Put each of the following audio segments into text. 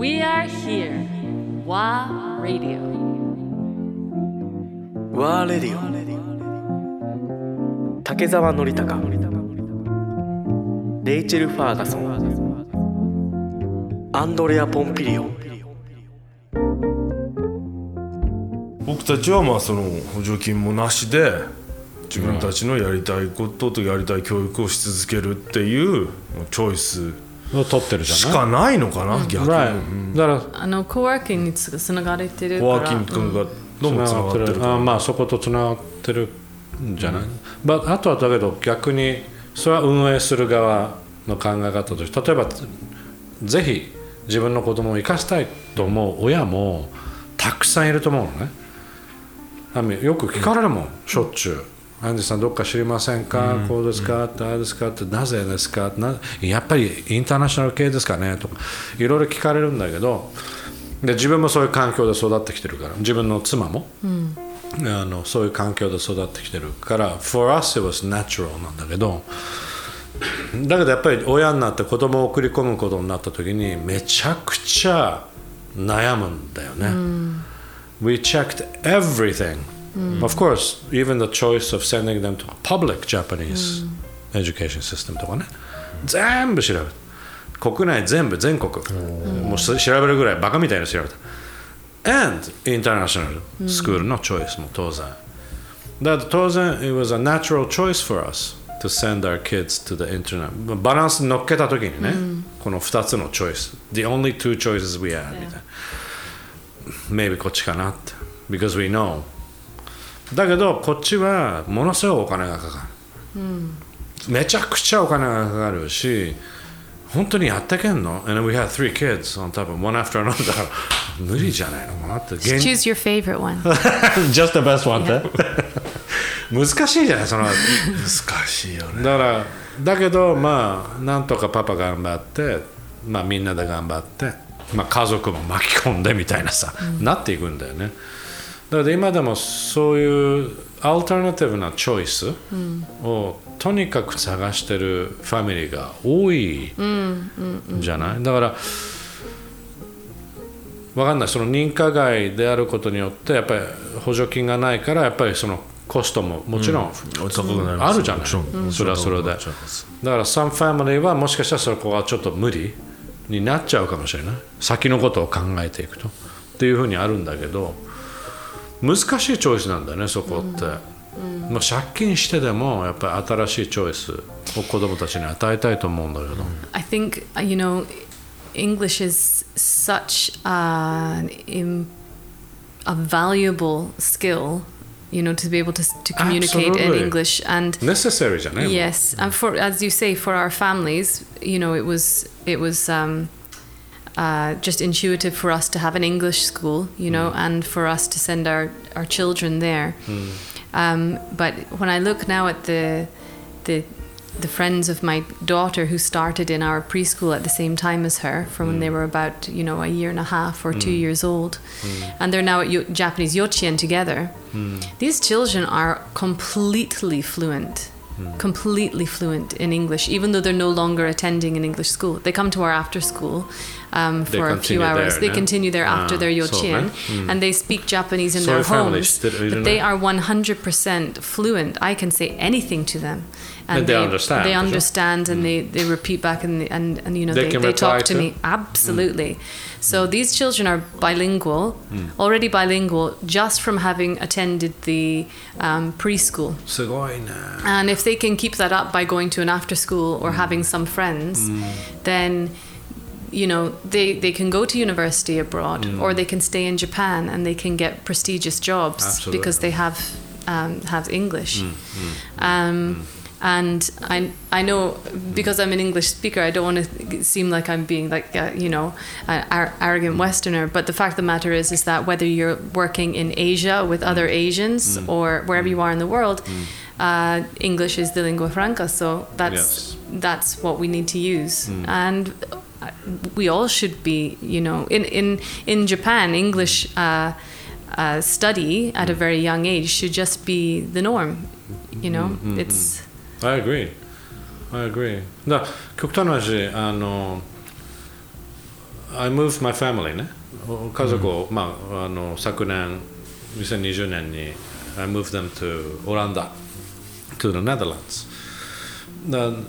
We are here. WA Radio. ワーレディオ竹澤典孝レイチェル・ファーガソンアンドレア・ポンピリオ僕たちはまあその補助金もなしで自分たちのやりたいこととやりたい教育をし続けるっていうチョイスを取ってるじしゃない？かないのかな、逆に、Right だからあの、コワーキングにつつながれてるから。コワーキング君がどうもつながってるあまあそことつながってるんじゃない、But あとはだけど逆にそれは運営する側の考え方として例えばぜひ自分の子供を生かしたいと思う親もたくさんいると思うのね。あみよく聞かれるもん、しょっちゅう。アンディさんどっか知りませんか、こうですか？ってああですか？ってなぜですか？なやっぱりインターナショナル系ですかね？とかいろいろ聞かれるんだけどで自分もそういう環境で育ってきてるから自分の妻も、あのそういう環境で育ってきてるから for us it was natural なんだけどだけどやっぱり親になって子供を送り込むことになった時にめちゃくちゃ悩むんだよね、We checked everything of course even the choice of sending them to a public Japanese education system とかね全部調べた国内全部全国もう調べるぐらいバカみたいに調べた and international school のチョイスも当然だから当然 it was a natural choice for us to send our kids to the internet バランスに乗っけた時にね、この2つのチョイス the only two choices we had みたいな maybe こっちかなって because we know だけどこっちはものすごいお金がかかる、めちゃくちゃお金がかかるし本当にやってけんの ?And we had three kids on top of one after another. 無理じゃないのかなって。現 Choose your favorite one. just the best one. って 難しいじゃないその。難しいよね。だからだけどまあなんとかパパ頑張って、まあ、みんなで頑張って、まあ、家族も巻き込んでみたいなさ、なっていくんだよねだから今でもそういうアルタナティブなチョイスをとにかく探してるファミリーが多いじゃない？だからわかんない。その認可外であることによってやっぱり補助金がないからやっぱりそのコストももちろんお高くなりますあるじゃない？それはそれで。だもちろん。ですから some family はもしかしたらそこはちょっと無理になっちゃうかもしれない。先のことを考えていくと。っていうふうにあるんだけど難しいチョイスなんだよねそこって、もう借金してでもやっぱり新しいチョイスを子供たちに与えたいと思うんだけど、I think uh, you know, English is such an a valuable skill. You know, to be able to to communicate in Absolutely. English and necessary じゃないもん yes, and for as you say, for our families, you know, it was it was um, uh, just intuitive for us to have an English school, you know, hmm. and for us to send our our children there. Hmm. Um, but when I look now at the the the friends of my daughter who started in our preschool at the same time as her, from when they hmm. were about you know a year and a half or two years old, and they're now at yo- Japanese yochien together. These children are completely fluent. Completely fluent in English, even though they're no longer attending an English school. They come to our after school um, for a few hours. there, they yeah? continue there after Ah, their so, yochien, and they speak Japanese in So their homes. did- But they know. are 100% fluent. I can say anything to them. And they understand, They for sure. understand and they, they repeat back and, and, and you know, They they, they, talk to to? me. Absolutely. So these children are bilingual, mm. already bilingual, just from having attended the um, preschool. Segona. And if they can keep that up by going to an after school or mm. having some friends, mm. then you know they, they can go to university abroad hmm. or they can stay in Japan and they can get prestigious jobs Absolutely. because they have um, have English. Hmm. Hmm. Um, and I, I know because I'm an English speaker, I don't want to seem like I'm being like uh, you know an ar- arrogant Westerner. But the fact of the matter is, is that whether you're working in Asia with other Asians or wherever you are in the world, uh, English is the lingua franca. So that's Yes. that's what we need to use, and uh, we all should be. You know, in in in Japan, English. Uh, uh, study at a very young age should just be the norm. You know, it's I agree. I agree. だから極端な話あの I moved my family ね家族を、まあ、あの昨年2020年に I moved them to オランダ to the Netherlands the,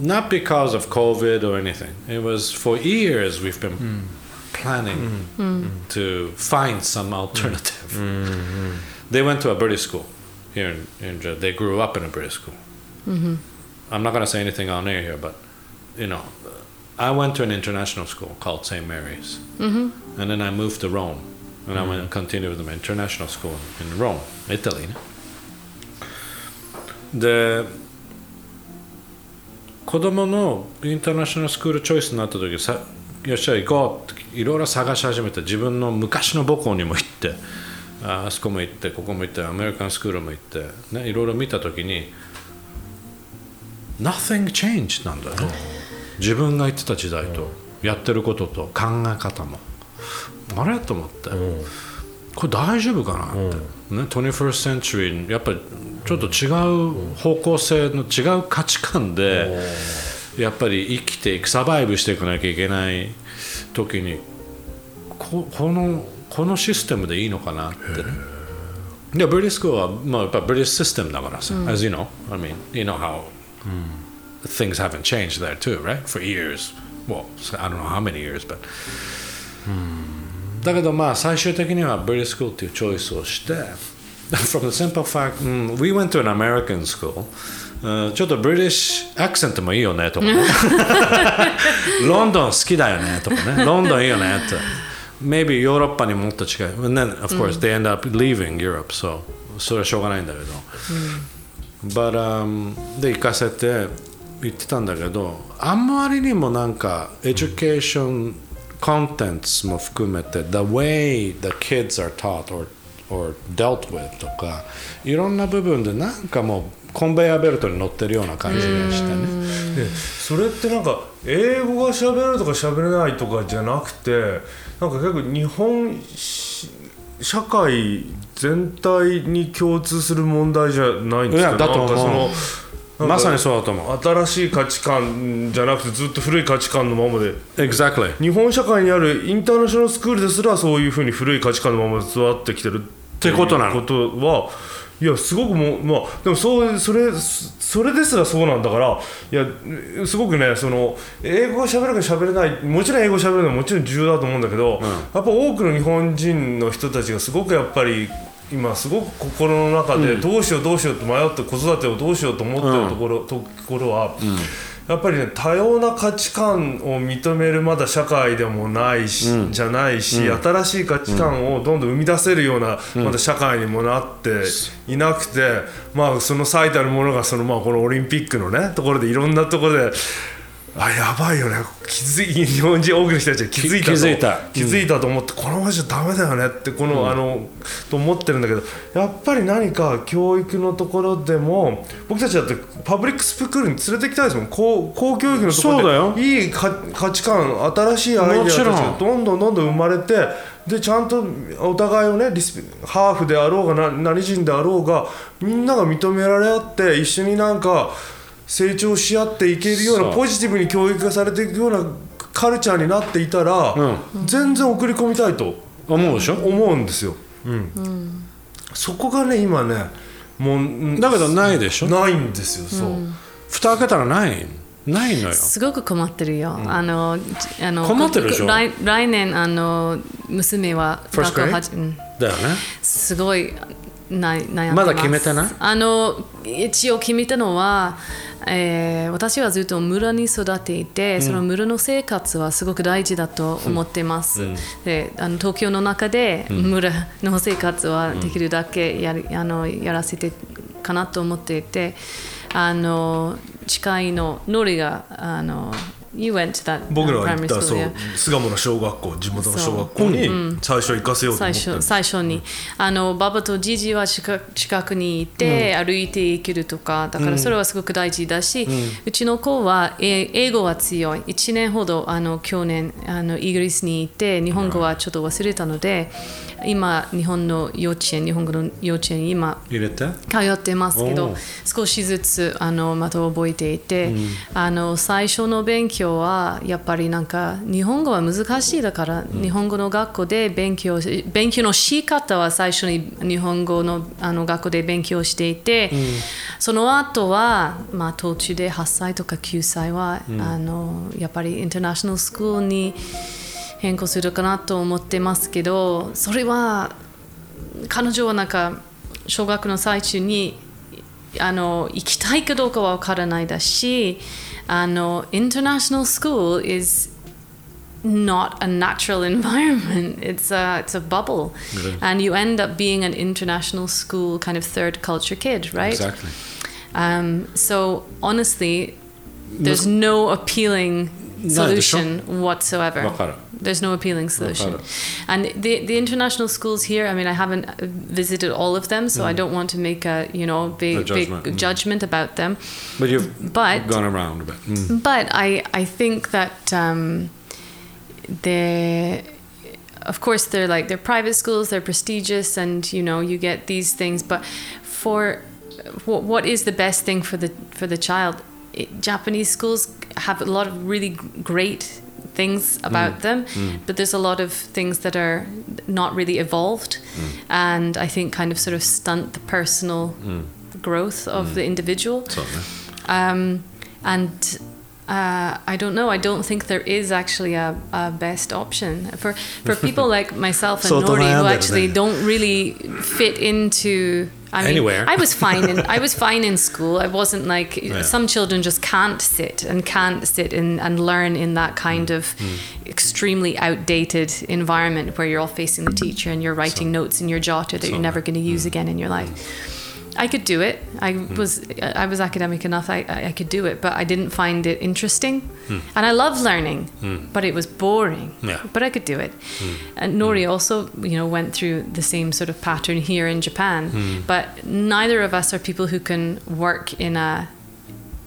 not because of COVID or anything it was for years we've been planning to find some alternative they went to a British school here in, in Jeddah. they grew up in a British school I'm not going to say anything on air here but you know I went to an international school called St. Mary's. And then I moved to Rome. And I went and continued with my international school in Rome, Italy. ねで子供のインターナショナルスクールチョイスになった時さよっしゃ行こうっていろいろ探し始めて自分の昔の母校にも行ってああそこも行ってここも行ってアメリカンスクールも行って、ね、いろいろ見た時に Nothing changed なんだよね。自分が言ってた時代とやってることと考え方も。あれ？と思って。これ大丈夫かな？って、ね、21st century やっぱりちょっと違う方向性の違う価値観でやっぱり生きていくサバイブしていかなきゃいけない時にここのこのシステムでいいのかなって。ね。いや、ブリスクは、まあ、やっぱブリスシステムだからさ、as you know, I mean, you know how things haven't changed there too, right? For years. Well, I don't know how many years, but. だけどまあ最終的にはブリティスクールっていうチョイスをして from the simple fact、うん、we went to an American school うんちょっとブリティッシュアクセントもいいよねとかねロンドン好きだよねとかねロンドンいいよねって maybe ヨーロッパにもっと近い and then of course they end up leaving Europe so それはしょうがないんだけど、 but、um, で行かせて言ってたんだけどあんまりにもなんか education コンテンツも含めて the way the kids are taught or, or dealt with とかいろんな部分でなんかもう conveyor belt に乗ってるような感じがしてね。でそれってなんか英語が喋れるとか喋れないとかじゃなくてなんか結構日本し社会全体に共通する問題じゃないんですか？だと思う。まさにそうだと思う。新しい価値観じゃなくてずっと古い価値観のままで。Exactly 日本社会にあるインターナショナルスクールですらそういうふうに古い価値観のまま育ってきてるってことなのことはいやすごくもうまあでもそうそれそれですらそうなんだからいやすごくねその英語が喋るか喋れないもちろん英語喋るのはもちろん重要だと思うんだけど、やっぱ多くの日本人の人たちがすごくやっぱり今すごく心の中でどうしようどうしようと迷って子育てをどうしようと思ってるところ,、ところは、やっぱりね多様な価値観を認めるまだ社会でもないし、じゃないし、新しい価値観をどんどん生み出せるような、まだ社会にもなっていなくて、まあその最たるものがそのまあこのオリンピックのねところでいろんなところで。あやばいよね。気づい日本人多くの人たちが気づいたと。気づいた。気づいたと思って、このままじゃダメだよねってこの、あのと思ってるんだけどやっぱり何か教育のところでも僕たちだってパブリックスクールに連れて行きたいですもん。公公教育のところでいい価価値観新しいアイデアたちがどんどんどんどん生まれてでちゃんとお互いをねリスペハーフであろうがな何人であろうがみんなが認められ合って一緒になんか成長し合っていけるようなポジティブに教育がされていくようなカルチャーになっていたら、全然送り込みたいと思うでしょ？思うんですよ、うん。そこがね今ねもうだけどないでしょ？ないんですよそう、蓋開けたらない。ないのよ。すごく困ってるよ。あのあの困ってるでしょ？来来年あの娘は学校はじうん。だよね。すごいな悩んでます。まだ決めてない？あの一応決めたのは、えー私はずっと村に育っていて、その村の生活はすごく大事だと思ってます。であの東京の中で村の生活はできるだけやり、あのやらせてかなと思っていて、あの近いのノリがあの You went to that 僕らが行った school, そう.巣鴨の小学校地元の小学校に最初行かせようと思最って。る初最初に。あのババとジジは近近くにいて、歩いて行けるとかだからそれはすごく大事だし、うちの子はえ英語は強い。1年ほどあの去年あのイギリスにいて日本語はちょっと忘れたので今日本の幼稚園日本語の幼稚園に今入れて？通ってますけど少しずつあのまた覚えていて、あの最初の勉強強はやっぱりなんか日本語は難しいだから、日本語の学校で勉強し勉強の仕方は最初に日本語のあの学校で勉強していて、その後はまあ途中で8歳とか9歳は、あのやっぱりインターナショナルスクールに変更するかなと思ってますけどそれは彼女はなんか小学の最中にあの行きたいかどうかは分からないだしあの international school is not a natural environment it's a it's a bubble and you end up being an international school kind of third culture kid right Exactly. um, so honestly there's no appealing solution whatsoever. There's no appealing solution. And the the international schools here, I mean, I haven't uh, visited all of them, so mm. I don't want to make a you know big a judgment. big mm. judgment about them. But you've but, gone around a bit. Mm. But I I think that um, the of course they're like they're private schools, they're prestigious, and you know you get these things. But for what, what is the best thing for the for the child? Japanese schools have a lot of really great things about mm. them, mm. but there's a lot of things that are not really evolved, mm. and I think kind of sort of stunt the personal growth of the individual. Um, and uh, I don't know. I don't think there is actually a, a best option for for people like myself and Nori who actually don't really fit into I mean, Anywhere. I was fine in I was fine in school. I wasn't like Yeah. some children just can't sit and can't sit in, and learn in that kind Mm. of extremely outdated environment where you're all facing the teacher and you're writing notes in your jotter that So- you're never going to use Mm. again in your life. I could do it. I hmm. was uh, I was academic enough. I I could do it, but I didn't find it interesting. Hmm. And I love learning, hmm. but it was boring. Yeah. But I could do it. And Nori also, you know, went through the same sort of pattern here in Japan. But neither of us are people who can work in a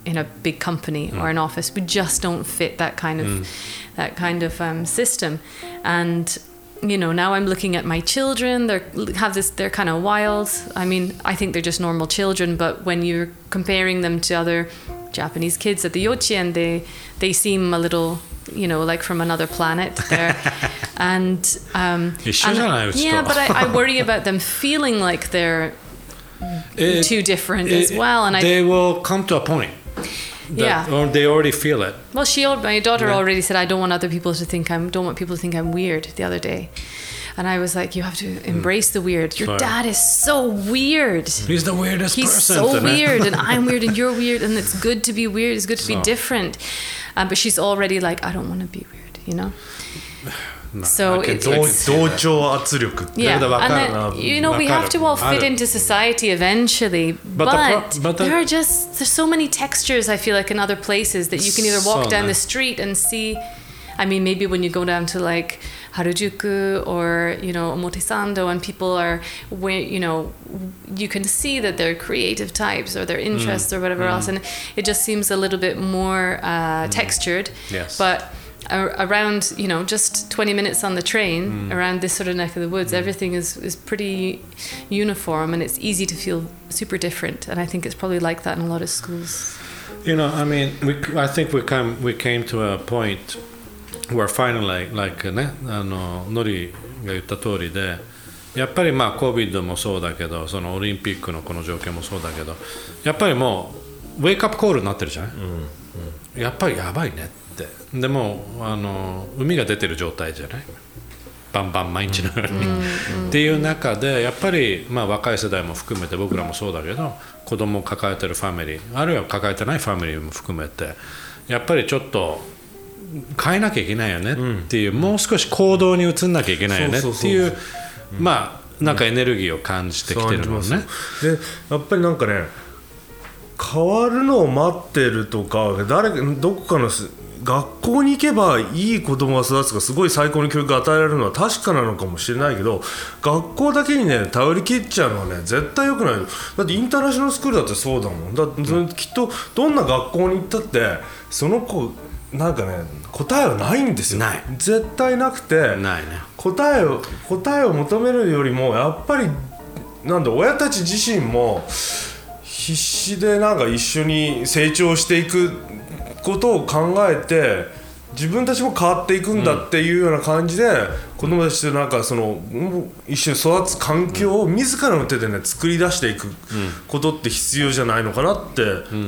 in a big company or an office. We just don't fit that kind of that kind of um, system. And you know now i'm looking at my children. They're have this they're kind of wild. I mean i think they're just normal children but when you're comparing them to other japanese kids at the yochien they they seem a little you know like from another planet there. And um and, yeah but I, I worry about them feeling like they're it, too different it, as well and they I, will come to a point yeah. That, Or they already feel it. Well, she, my daughter Yeah. already said, I don't want other people to think I'm, don't want people to think I'm weird the other day. And I was like, you have to embrace the weird. Your Sorry. dad is so weird. He's the weirdest He's person. so weird, and I'm weird, and you're weird, and it's good to be weird. It's good to be different. Um, but she's already like, I don't want to be weird, you know? No, So I can- it- I can 同 see 同 that. 調圧力って、 Yeah, だからわかる and な。 then, you know, we わか have る。 to all ある。 fit into society eventually. But But, the pro- but the- there are just there's so many textures. I feel like in other places that you can either walk So down the nice. street and see. I mean, maybe when you go down to like Harajuku or you know Omotesando, and people are where you know you can see that they're creative types or their interests or whatever else, and it just seems a little bit more uh, textured. Yes. But ar- around you know just 20 minutes on the train around this sort of neck of the woods everything is, is pretty uniform and it's easy to feel super different and i think it's probably like that in a lot of schools You know, I mean, we, I think we come, we came to a point where finally, like ね、あのノリが言った通りで、やっぱりまあ COVID もそうだけど、そのオリンピックのこの状況もそうだけど、やっぱりもうウェイクアップコールになってるじゃない。やっぱりやばいねって。 でもあの海が出てる状態じゃない？バンバン毎日のように。っていう中でやっぱり、まあ、若い世代も含めて僕らもそうだけど子供を抱えてるファミリーあるいは抱えてないファミリーも含めてやっぱりちょっと変えなきゃいけないよねっていう、もう少し行動に移んなきゃいけないよねっていうまあなんかエネルギーを感じてきてるもんね。でやっぱりなんかね変わるのを待ってるとか誰かどこかのす学校に行けばいい子供が育つとかすごい最高の教育が与えられるのは確かなのかもしれないけど学校だけにね頼り切っちゃうのはね絶対良くない。よだってインターナショナルスクールだってそうだもん。だきっとどんな学校に行ったってその子なんかね答えはないんですよ。ない。絶対なくてないね。答えを答えを求めるよりもやっぱりなんだ親たち自身も必死でなんか一緒に成長していくことを考えて自分たちも変わっていくんだっていうような感じで、子供たちとなんかそのうん一緒に育つ環境を自らの手でね作り出していくことって必要じゃないのかなって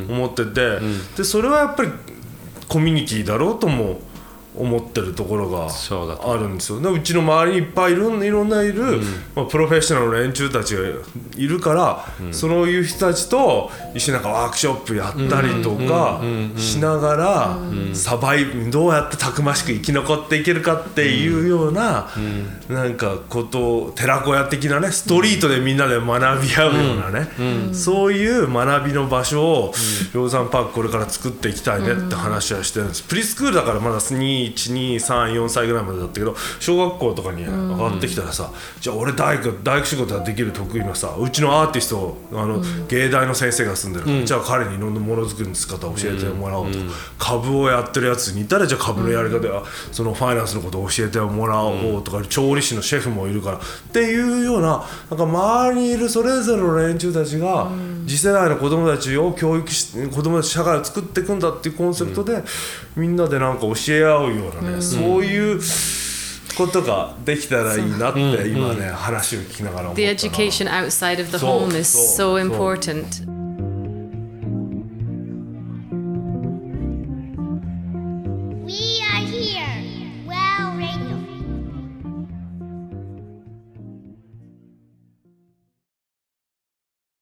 思ってて、でそれはやっぱりコミュニティだろうとも思ってるところがあるんですよ。でうちの周りにいっぱいいるいろんないる、まあ、プロフェッショナルの連中たちがいるから、そういう人たちと一緒になんかワークショップやったりとかしながら、サバイどうやってたくましく生き残っていけるかっていうような、なんかことを寺子屋的なねストリートでみんなで学び合うようなね、そういう学びの場所を鷹山パークこれから作っていきたいねって話はしてるんです。プリスクールだからまだ2124歳ぐらいまでだったけど小学校とかに上がってきたらさ、じゃあ俺大学大学仕事ができる得意なさうちのアーティストあの、芸大の先生が住んでる。から、じゃあ彼にいろんなものづくりの仕方を教えてもらおうと、株をやってるやつにいたらじゃあ株のやり方や、そのファイナンスのことを教えてもらおうとか、調理師のシェフもいるから。っていうようななんか周りにいるそれぞれの連中たちが、次世代の子供たちを教育し子供たち社会を作っていくんだっていうコンセプトで、みんなでなんか教え合うようなね、そういうことができたらいいなって今ね、話を聞きながら思った The な education outside of the home is so- important.